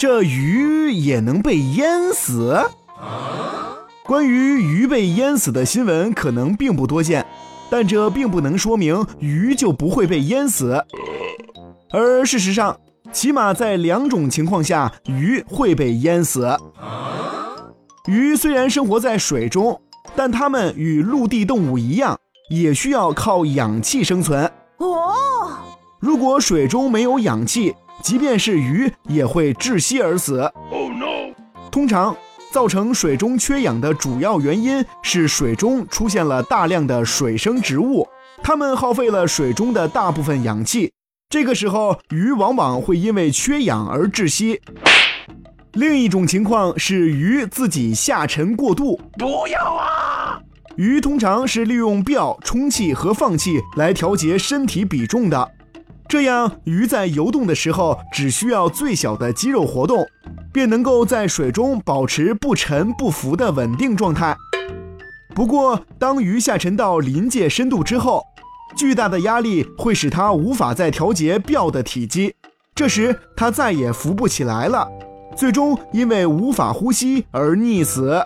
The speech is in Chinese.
这鱼也能被淹死？关于鱼被淹死的新闻可能并不多见，但这并不能说明鱼就不会被淹死。而事实上，起码在两种情况下，鱼会被淹死。鱼虽然生活在水中，但它们与陆地动物一样，也需要靠氧气生存。哦，如果水中没有氧气，即便是鱼也会窒息而死。Oh no！通常造成水中缺氧的主要原因是水中出现了大量的水生植物，它们耗费了水中的大部分氧气。这个时候，鱼往往会因为缺氧而窒息。另一种情况是鱼自己下沉过度。不要啊！鱼通常是利用鳔充气和放气来调节身体比重的，这样鱼在游动的时候只需要最小的肌肉活动，便能够在水中保持不沉不浮的稳定状态。不过，当鱼下沉到临界深度之后，巨大的压力会使它无法再调节鳔的体积，这时它再也浮不起来了。最终因为无法呼吸而溺死。